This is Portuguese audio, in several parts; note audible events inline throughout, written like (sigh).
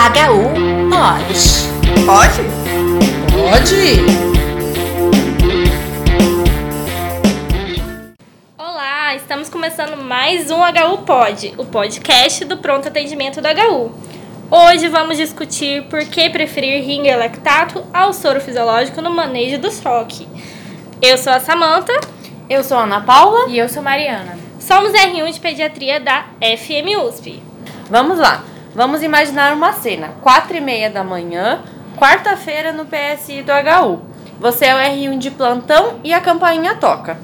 HU pode. Pode? Pode! Olá, estamos começando mais um HU Pod, o podcast do pronto atendimento da HU. Hoje vamos discutir por que preferir ringer lactato ao soro fisiológico no manejo do SOC. Eu sou a Samanta, Eu sou a Ana Paula. E eu sou Mariana. somos R1 de pediatria da FM USP. Vamos lá. Vamos imaginar uma cena. Quatro e meia da manhã, quarta-feira no PSI do HU. Você é o R1 de plantão e a campainha toca.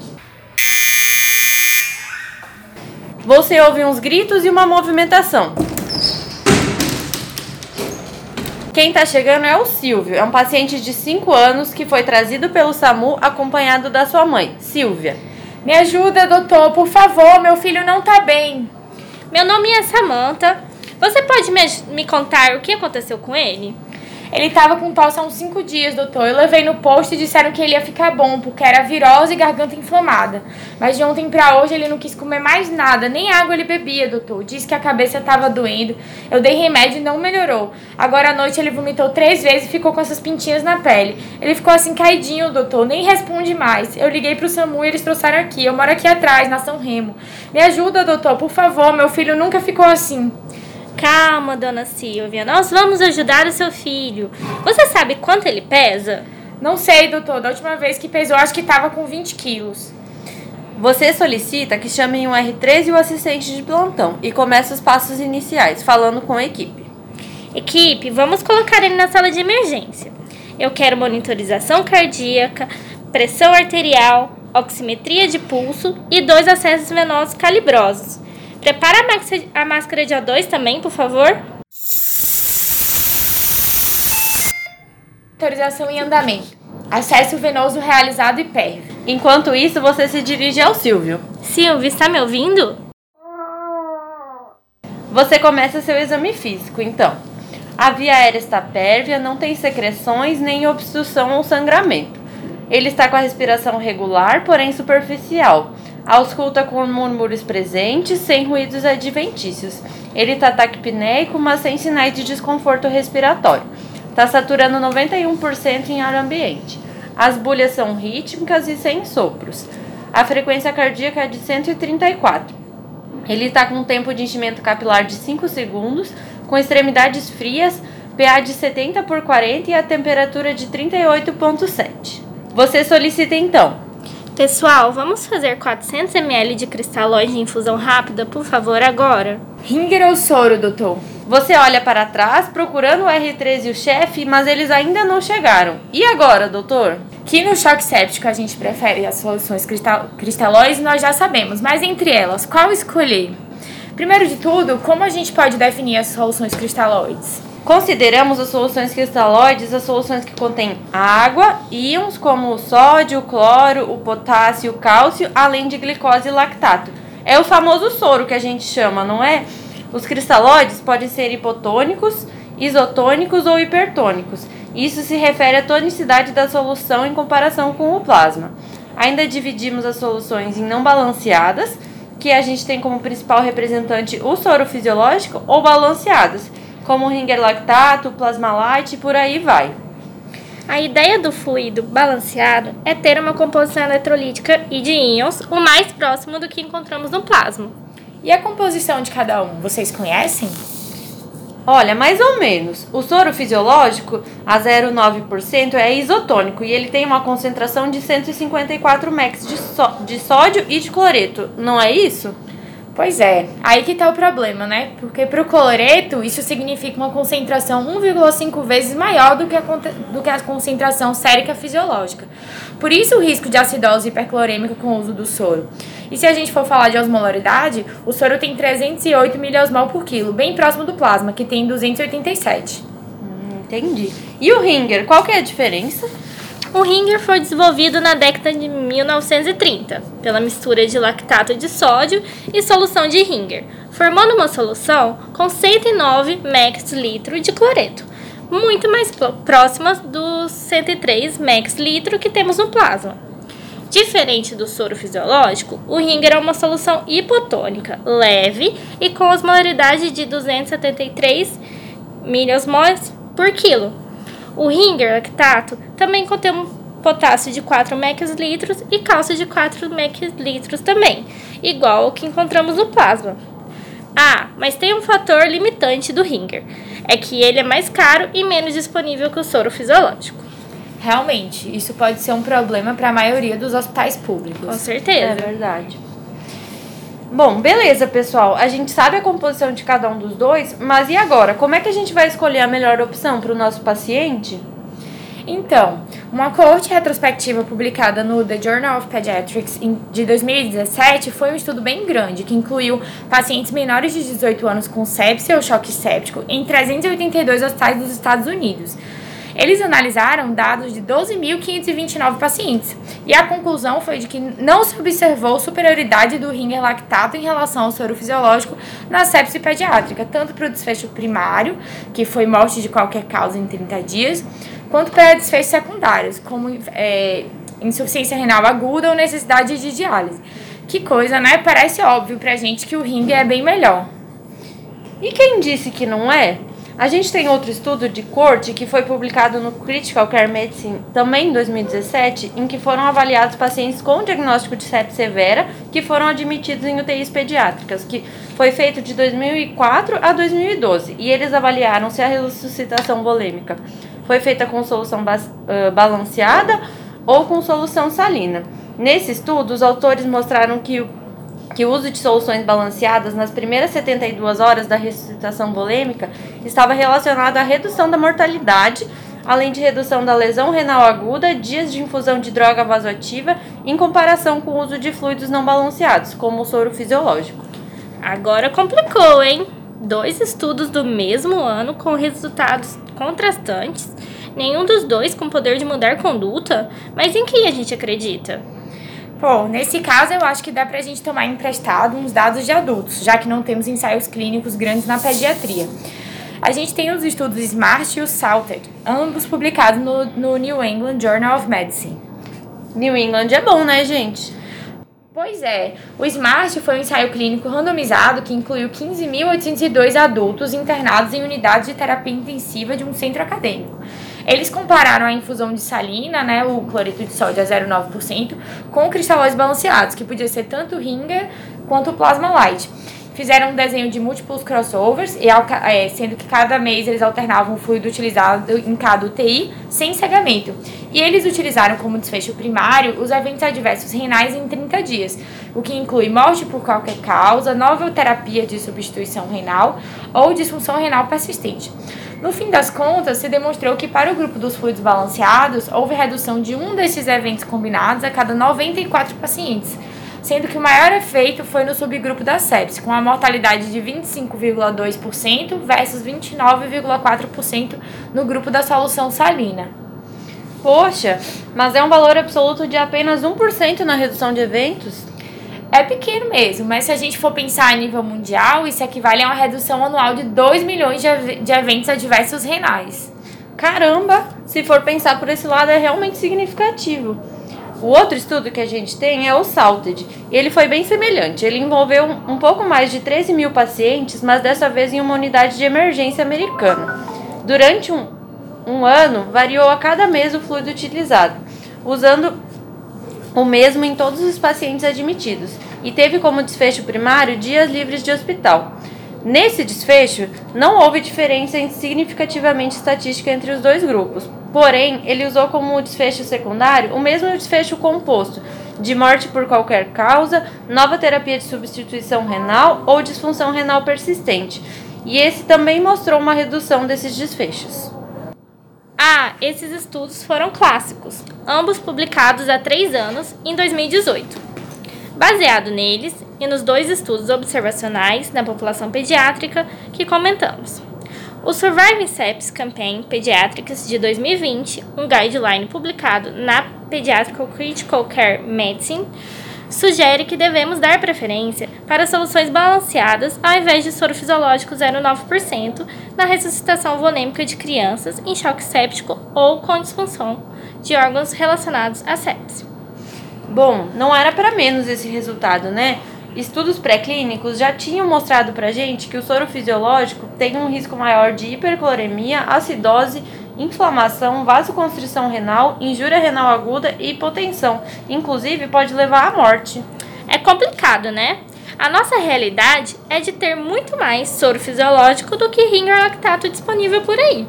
Você ouve uns gritos e uma movimentação. Quem tá chegando é o Silvio. É um paciente de 5 anos que foi trazido pelo SAMU acompanhado da sua mãe, Silvia. Me ajuda, doutor, por favor, meu filho não tá bem. Meu nome é Samantha. Você pode me, me contar o que aconteceu com ele? Ele tava com tosse há uns 5 dias, doutor. Eu levei no posto e disseram que ele ia ficar bom, porque era virose e garganta inflamada. Mas de ontem pra hoje ele não quis comer mais nada, nem água ele bebia, doutor. Disse que a cabeça tava doendo. Eu dei remédio e não melhorou. Agora à noite ele vomitou três vezes e ficou com essas pintinhas na pele. Ele ficou assim caidinho, doutor, nem responde mais. Eu liguei pro SAMU e eles trouxeram aqui. Eu moro aqui atrás, na São Remo. Me ajuda, doutor, por favor. Meu filho nunca ficou assim. Calma, dona Silvia, nós vamos ajudar o seu filho. Você sabe quanto ele pesa? Não sei, doutor. Da última vez que pesou, acho que tava com 20 quilos. Você solicita que chamem o R3 e o assistente de plantão e começa os passos iniciais, falando com a equipe. Equipe, vamos colocar ele na sala de emergência. Eu quero monitorização cardíaca, pressão arterial, oximetria de pulso e dois acessos venosos calibrosos. Prepara a, máscara de O2 também, por favor. Autorização em andamento. Acesso venoso realizado e PERV. Enquanto isso, você se dirige ao Silvio. Silvio, está me ouvindo? Você começa seu exame físico, então. A via aérea está pérvia, não tem secreções nem obstrução ou sangramento. Ele está com a respiração regular, porém superficial. Ausculta com murmúrios presentes, sem ruídos adventícios. Ele está taquipneico, mas sem sinais de desconforto respiratório. Está saturando 91% em ar ambiente. As bulhas são rítmicas e sem sopros. A frequência cardíaca é de 134. Ele está com um tempo de enchimento capilar de 5 segundos, com extremidades frias, pH de 70 por 40 e a temperatura de 38,7. Você solicita então Pessoal, vamos fazer 400 ml de cristalóide de infusão rápida, por favor, agora? Ringer ou soro, doutor? Você olha para trás procurando o R3 e o chefe, mas eles ainda não chegaram. E agora, doutor? Que no choque séptico a gente prefere as soluções cristal cristalóides, nós já sabemos, mas entre elas, qual escolher? Primeiro de tudo, como a gente pode definir as soluções cristalóides? Consideramos as soluções cristalóides as soluções que contêm água, íons como o sódio, o cloro, o potássio, o cálcio, além de glicose e lactato. É o famoso soro que a gente chama, não é? Os cristalóides podem ser hipotônicos, isotônicos ou hipertônicos. Isso se refere à tonicidade da solução em comparação com o plasma. Ainda dividimos as soluções em não balanceadas, que a gente tem como principal representante o soro fisiológico, ou balanceadas, como o ringer lactato, plasma light e por aí vai. A ideia do fluido balanceado é ter uma composição eletrolítica e de íons o mais próximo do que encontramos no plasma. E a composição de cada um, vocês conhecem? Olha, mais ou menos. O soro fisiológico, a 0,9%, é isotônico e ele tem uma concentração de 154 max de, só- de sódio e de cloreto, não é isso? Pois é, aí que tá o problema, né? Porque pro cloreto, isso significa uma concentração 1,5 vezes maior do que, a, do que a concentração sérica fisiológica. Por isso o risco de acidose hiperclorêmica com o uso do soro. E se a gente for falar de osmolaridade, o soro tem 308 miliosmol por quilo, bem próximo do plasma, que tem 287. Entendi. E o ringer, qual que é a diferença? O ringer foi desenvolvido na década de 1930 pela mistura de lactato de sódio e solução de ringer, formando uma solução com 109 max litro de cloreto, muito mais próxima dos 103 max litro que temos no plasma. Diferente do soro fisiológico, o ringer é uma solução hipotônica, leve e com osmolaridade de 273 miliosmoles por quilo. O Ringer lactato também contém um potássio de 4 ml e cálcio de 4 ml também, igual ao que encontramos no plasma. Ah, mas tem um fator limitante do Ringer, é que ele é mais caro e menos disponível que o soro fisiológico. Realmente, isso pode ser um problema para a maioria dos hospitais públicos. Com É certeza. verdade. Bom, beleza, pessoal. A gente sabe a composição de cada um dos dois, mas e agora? Como é que a gente vai escolher a melhor opção para o nosso paciente? Então, uma coorte retrospectiva publicada no The Journal of Pediatrics de 2017 foi um estudo bem grande, que incluiu pacientes menores de 18 anos com sepsia ou choque séptico em 382 hospitais dos Estados Unidos. Eles analisaram dados de 12.529 pacientes e a conclusão foi de que não se observou superioridade do ringer lactato em relação ao soro fisiológico na sepse pediátrica, tanto para o desfecho primário, que foi morte de qualquer causa em 30 dias, quanto para desfechos secundários, como é, insuficiência renal aguda ou necessidade de diálise. Que coisa, né? Parece óbvio pra gente que o ringer é bem melhor. E quem disse que não é? A gente tem outro estudo de corte que foi publicado no Critical Care Medicine também em 2017, em que foram avaliados pacientes com diagnóstico de sepse severa que foram admitidos em UTIs pediátricas, que foi feito de 2004 a 2012, e eles avaliaram se a ressuscitação volêmica foi feita com solução balanceada ou com solução salina. Nesse estudo, os autores mostraram que o que o uso de soluções balanceadas nas primeiras 72 horas da ressuscitação volêmica estava relacionado à redução da mortalidade, além de redução da lesão renal aguda, dias de infusão de droga vasoativa, em comparação com o uso de fluidos não balanceados, como o soro fisiológico. Agora complicou, hein? Dois estudos do mesmo ano com resultados contrastantes, nenhum dos dois com poder de mudar conduta, mas em quem a gente acredita? Pô, nesse caso eu acho que dá pra gente tomar emprestado uns dados de adultos, já que não temos ensaios clínicos grandes na pediatria. A gente tem os estudos SMART e o SALTED, ambos publicados no, no New England Journal of Medicine. New England é bom, né, gente? Pois é, o SMART foi um ensaio clínico randomizado que incluiu 15.802 adultos internados em unidades de terapia intensiva de um centro acadêmico. Eles compararam a infusão de salina, né, o cloreto de sódio a 0,9%, com cristalóides balanceados, que podia ser tanto o Ringer quanto Plasma Light. Fizeram um desenho de múltiplos crossovers, e é, sendo que cada mês eles alternavam o fluido utilizado em cada UTI, sem cegamento. E eles utilizaram como desfecho primário os eventos adversos renais em 30 dias, o que inclui morte por qualquer causa, nova terapia de substituição renal ou disfunção renal persistente. No fim das contas, se demonstrou que para o grupo dos fluidos balanceados, houve redução de um desses eventos combinados a cada 94 pacientes, sendo que o maior efeito foi no subgrupo da sepsis, com a mortalidade de 25,2% versus 29,4% no grupo da solução salina. Poxa, mas é um valor absoluto de apenas 1% na redução de eventos? É pequeno mesmo, mas se a gente for pensar a nível mundial, isso equivale a uma redução anual de 2 milhões de, ev- de eventos adversos renais. Caramba, se for pensar por esse lado, é realmente significativo. O outro estudo que a gente tem é o SALTED. e Ele foi bem semelhante. Ele envolveu um um pouco mais de 13 mil pacientes, mas dessa vez em uma unidade de emergência americana. Durante um, um ano, variou a cada mês o fluido utilizado, usando o mesmo em todos os pacientes admitidos e teve como desfecho primário dias livres de hospital. Nesse desfecho, não houve diferença significativamente estatística entre os dois grupos. Porém, ele usou como desfecho secundário o mesmo desfecho composto de morte por qualquer causa, nova terapia de substituição renal ou disfunção renal persistente. E esse também mostrou uma redução desses desfechos. Ah, esses estudos foram clássicos, ambos publicados há três anos, em 2018. Baseado neles e nos dois estudos observacionais na população pediátrica que comentamos. O Surviving Sepsis Campaign Pediatrics de 2020, um guideline publicado na Pediatrical Critical Care Medicine, sugere que devemos dar preferência para soluções balanceadas ao invés de soro fisiológico 0,9% na ressuscitação volêmica de crianças em choque séptico ou com disfunção de órgãos relacionados à sepse. Bom, não era para menos esse resultado, né? Estudos pré-clínicos já tinham mostrado pra gente que o soro fisiológico tem um risco maior de hipercloremia, acidose, inflamação, vasoconstrição renal, injúria renal aguda e hipotensão. Inclusive, pode levar à morte. É complicado, né? A nossa realidade é de ter muito mais soro fisiológico do que ringer lactato disponível por aí.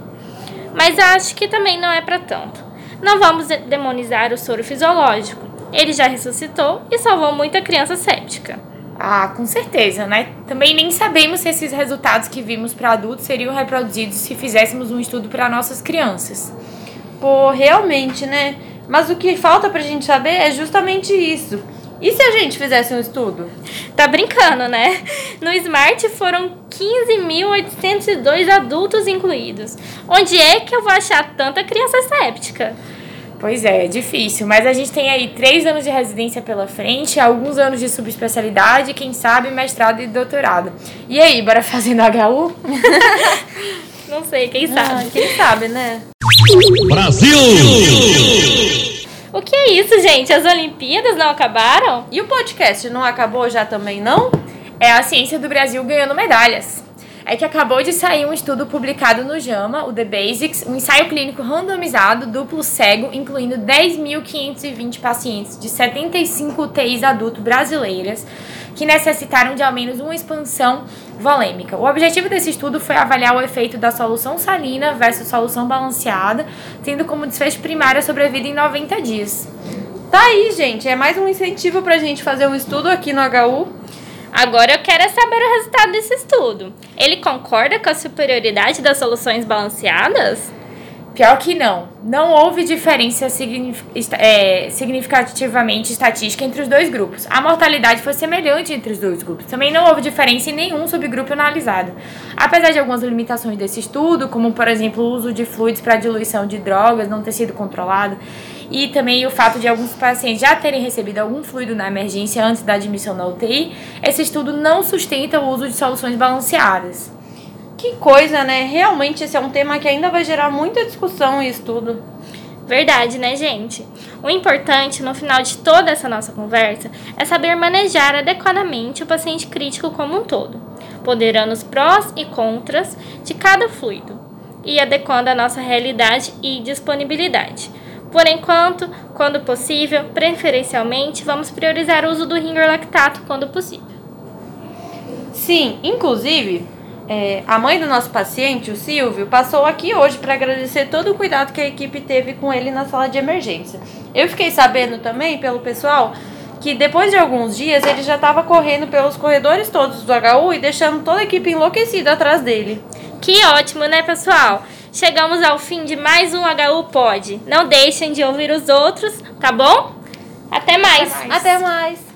Mas acho que também não é para tanto. Não vamos demonizar o soro fisiológico. Ele já ressuscitou e salvou muita criança séptica. Ah, com certeza, né? Também nem sabemos se esses resultados que vimos para adultos seriam reproduzidos se fizéssemos um estudo para nossas crianças. Pô, realmente, né? Mas o que falta pra gente saber é justamente isso. E se a gente fizesse um estudo? Tá brincando, né? No Smart foram 15.802 adultos incluídos. Onde é que eu vou achar tanta criança séptica? Pois é, é difícil, mas a gente tem aí três anos de residência pela frente, alguns anos de subespecialidade, quem sabe mestrado e doutorado. E aí, bora fazer no HU? (laughs) Não sei, quem sabe. Ah, quem sabe, né? Brasil! O que é isso, gente? As Olimpíadas não acabaram? E o podcast não acabou já também, não? É a ciência do Brasil ganhando medalhas. É que acabou de sair um estudo publicado no JAMA, o The Basics, um ensaio clínico randomizado, duplo cego, incluindo 10.520 pacientes de 75 UTIs adulto brasileiras que necessitaram de ao menos uma expansão volêmica. O objetivo desse estudo foi avaliar o efeito da solução salina versus solução balanceada, tendo como desfecho primário a sobrevida em 90 dias. Tá aí, gente. É mais um incentivo pra gente fazer um estudo aqui no HU. Agora eu quero saber o resultado desse estudo. Ele concorda com a superioridade das soluções balanceadas? Pior que não. Não houve diferença é, significativamente estatística entre os dois grupos. A mortalidade foi semelhante entre os dois grupos. Também não houve diferença em nenhum subgrupo analisado. Apesar de algumas limitações desse estudo, como por exemplo o uso de fluidos para diluição de drogas não ter sido controlado, e também o fato de alguns pacientes já terem recebido algum fluido na emergência antes da admissão na UTI, esse estudo não sustenta o uso de soluções balanceadas. Que coisa, né? Realmente esse é um tema que ainda vai gerar muita discussão e estudo. Verdade, né, gente? O importante no final de toda essa nossa conversa é saber manejar adequadamente o paciente crítico como um todo, ponderando os prós e contras de cada fluido e adequando a nossa realidade e disponibilidade. Por enquanto, quando possível, preferencialmente, vamos priorizar o uso do ringer lactato quando possível. Sim, inclusive, é, a mãe do nosso paciente, o Silvio, passou aqui hoje para agradecer todo o cuidado que a equipe teve com ele na sala de emergência. Eu fiquei sabendo também pelo pessoal que depois de alguns dias ele já estava correndo pelos corredores todos do HU e deixando toda a equipe enlouquecida atrás dele. Que ótimo, né, pessoal? Chegamos ao fim de mais um HU Pod. Não deixem de ouvir os outros, tá bom? Até mais. Até mais. Até mais.